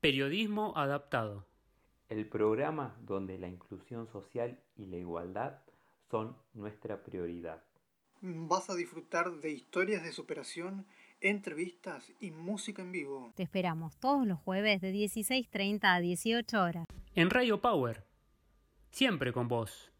Periodismo adaptado. El programa donde la inclusión social y la igualdad son nuestra prioridad. Vas a disfrutar de historias de superación, entrevistas y música en vivo. Te esperamos todos los jueves de 16.30 a 18 horas. En Radio Power. Siempre con vos.